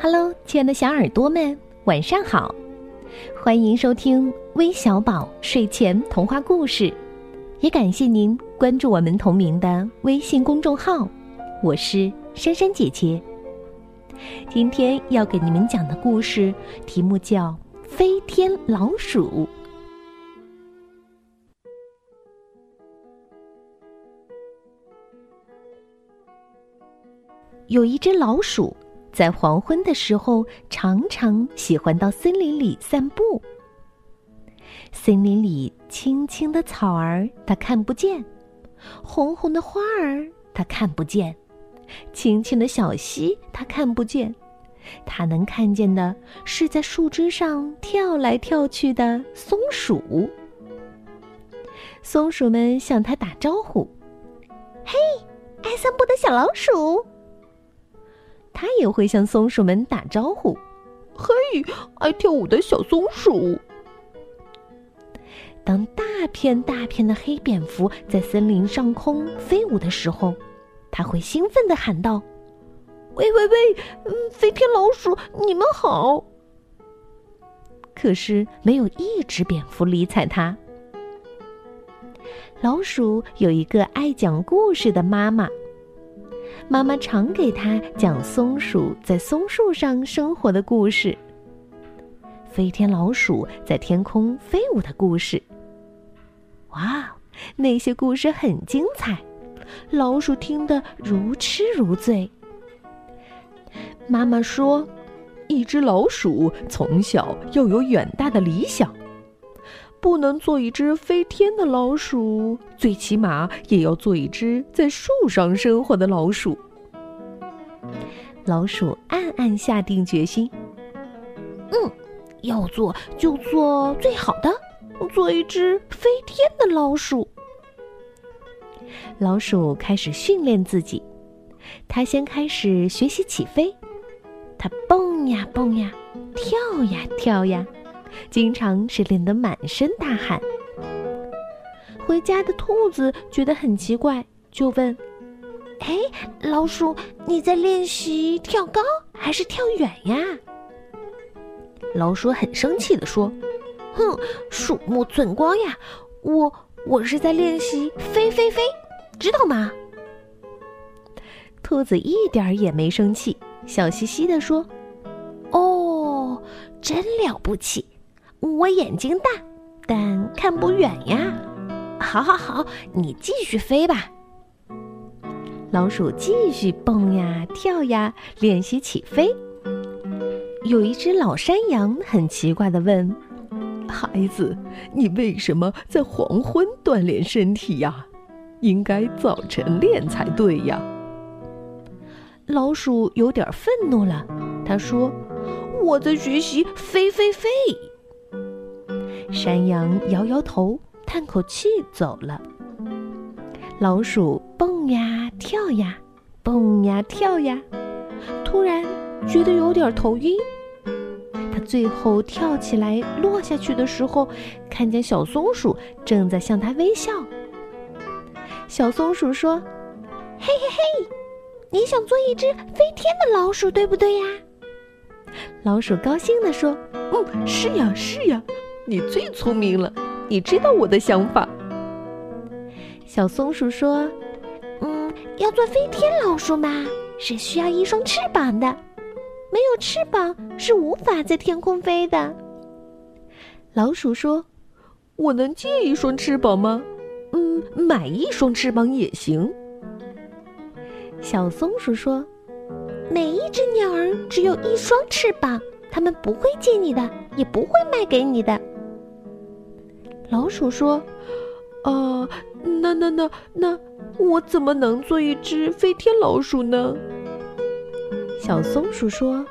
Hello，亲爱的小耳朵们，晚上好！欢迎收听微小宝睡前童话故事，也感谢您关注我们同名的微信公众号。我是珊珊姐姐。今天要给你们讲的故事题目叫《飞天老鼠》。有一只老鼠。在黄昏的时候，常常喜欢到森林里散步。森林里青青的草儿，它看不见；红红的花儿，它看不见；清清的小溪，它看不见。它能看见的是在树枝上跳来跳去的松鼠。松鼠们向它打招呼：“嘿，爱散步的小老鼠！”它也会向松鼠们打招呼：“嘿，爱跳舞的小松鼠！”当大片大片的黑蝙蝠在森林上空飞舞的时候，它会兴奋的喊道：“喂喂喂，嗯，飞天老鼠，你们好！” 可是没有一只蝙蝠理睬它。老鼠有一个爱讲故事的妈妈。妈妈常给他讲松鼠在松树上生活的故事，飞天老鼠在天空飞舞的故事。哇，那些故事很精彩，老鼠听得如痴如醉。妈妈说，一只老鼠从小要有远大的理想。不能做一只飞天的老鼠，最起码也要做一只在树上生活的老鼠。老鼠暗暗下定决心：“嗯，要做就做最好的，做一只飞天的老鼠。”老鼠开始训练自己，它先开始学习起飞，它蹦呀蹦呀，跳呀跳呀。经常是练得满身大汗。回家的兔子觉得很奇怪，就问：“哎，老鼠，你在练习跳高还是跳远呀？”老鼠很生气地说：“哼，鼠目寸光呀！我我是在练习飞飞飞，知道吗？”兔子一点也没生气，笑嘻嘻地说：“哦，真了不起！”我眼睛大，但看不远呀。好，好，好，你继续飞吧。老鼠继续蹦呀跳呀，练习起飞。有一只老山羊很奇怪的问：“孩子，你为什么在黄昏锻炼身体呀？应该早晨练才对呀。”老鼠有点愤怒了，他说：“我在学习飞飞飞。”山羊摇摇头，叹口气走了。老鼠蹦呀跳呀，蹦呀跳呀，突然觉得有点头晕。它最后跳起来落下去的时候，看见小松鼠正在向它微笑。小松鼠说：“嘿嘿嘿，你想做一只飞天的老鼠，对不对呀？”老鼠高兴地说：“嗯，是呀，是呀。”你最聪明了，你知道我的想法。小松鼠说：“嗯，要做飞天老鼠嘛，是需要一双翅膀的，没有翅膀是无法在天空飞的。”老鼠说：“我能借一双翅膀吗？嗯，买一双翅膀也行。”小松鼠说：“每一只鸟儿只有一双翅膀，它们不会借你的，也不会卖给你的。”老鼠说：“呃，那那那那，我怎么能做一只飞天老鼠呢？”小松鼠说：“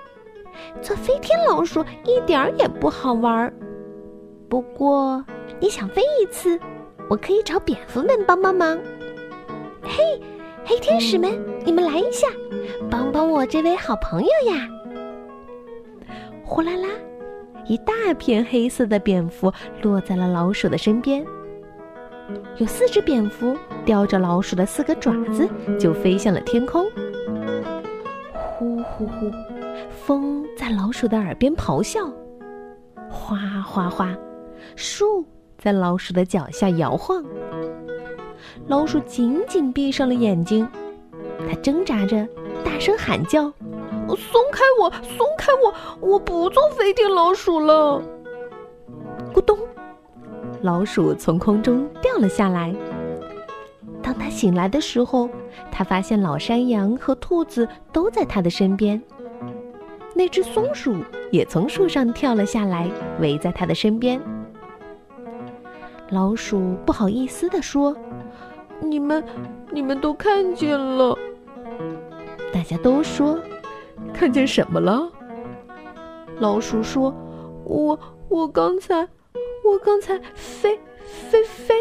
做飞天老鼠一点儿也不好玩儿。不过，你想飞一次，我可以找蝙蝠们帮帮忙。嘿，黑天使们，你们来一下，帮帮我这位好朋友呀！”呼啦啦。一大片黑色的蝙蝠落在了老鼠的身边。有四只蝙蝠叼着老鼠的四个爪子，就飞向了天空。呼呼呼，风在老鼠的耳边咆哮，哗哗哗，树在老鼠的脚下摇晃。老鼠紧紧闭上了眼睛，它挣扎着，大声喊叫：“松开我，松开我！我不做飞天老鼠了！”咕咚，老鼠从空中掉了下来。当他醒来的时候，他发现老山羊和兔子都在他的身边。那只松鼠也从树上跳了下来，围在他的身边。老鼠不好意思地说：“你们，你们都看见了。”大家都说：“看见什么了？”老鼠说：“我，我刚才，我刚才飞，飞，飞。”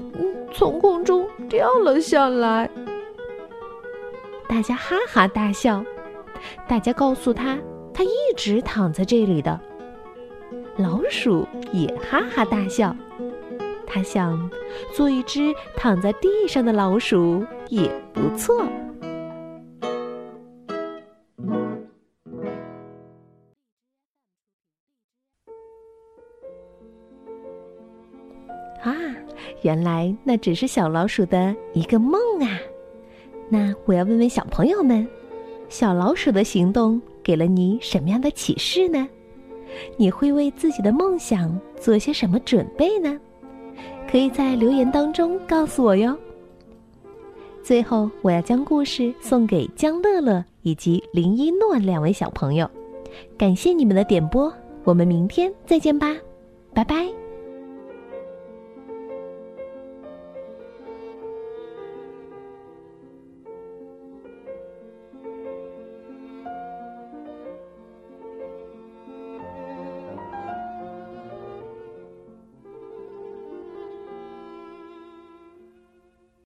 嗯，从空中掉了下来。大家哈哈大笑。大家告诉他，他一直躺在这里的。老鼠也哈哈大笑。他想，做一只躺在地上的老鼠也不错。啊，原来那只是小老鼠的一个梦啊！那我要问问小朋友们，小老鼠的行动给了你什么样的启示呢？你会为自己的梦想做些什么准备呢？可以在留言当中告诉我哟。最后，我要将故事送给江乐乐以及林一诺两位小朋友，感谢你们的点播，我们明天再见吧，拜拜。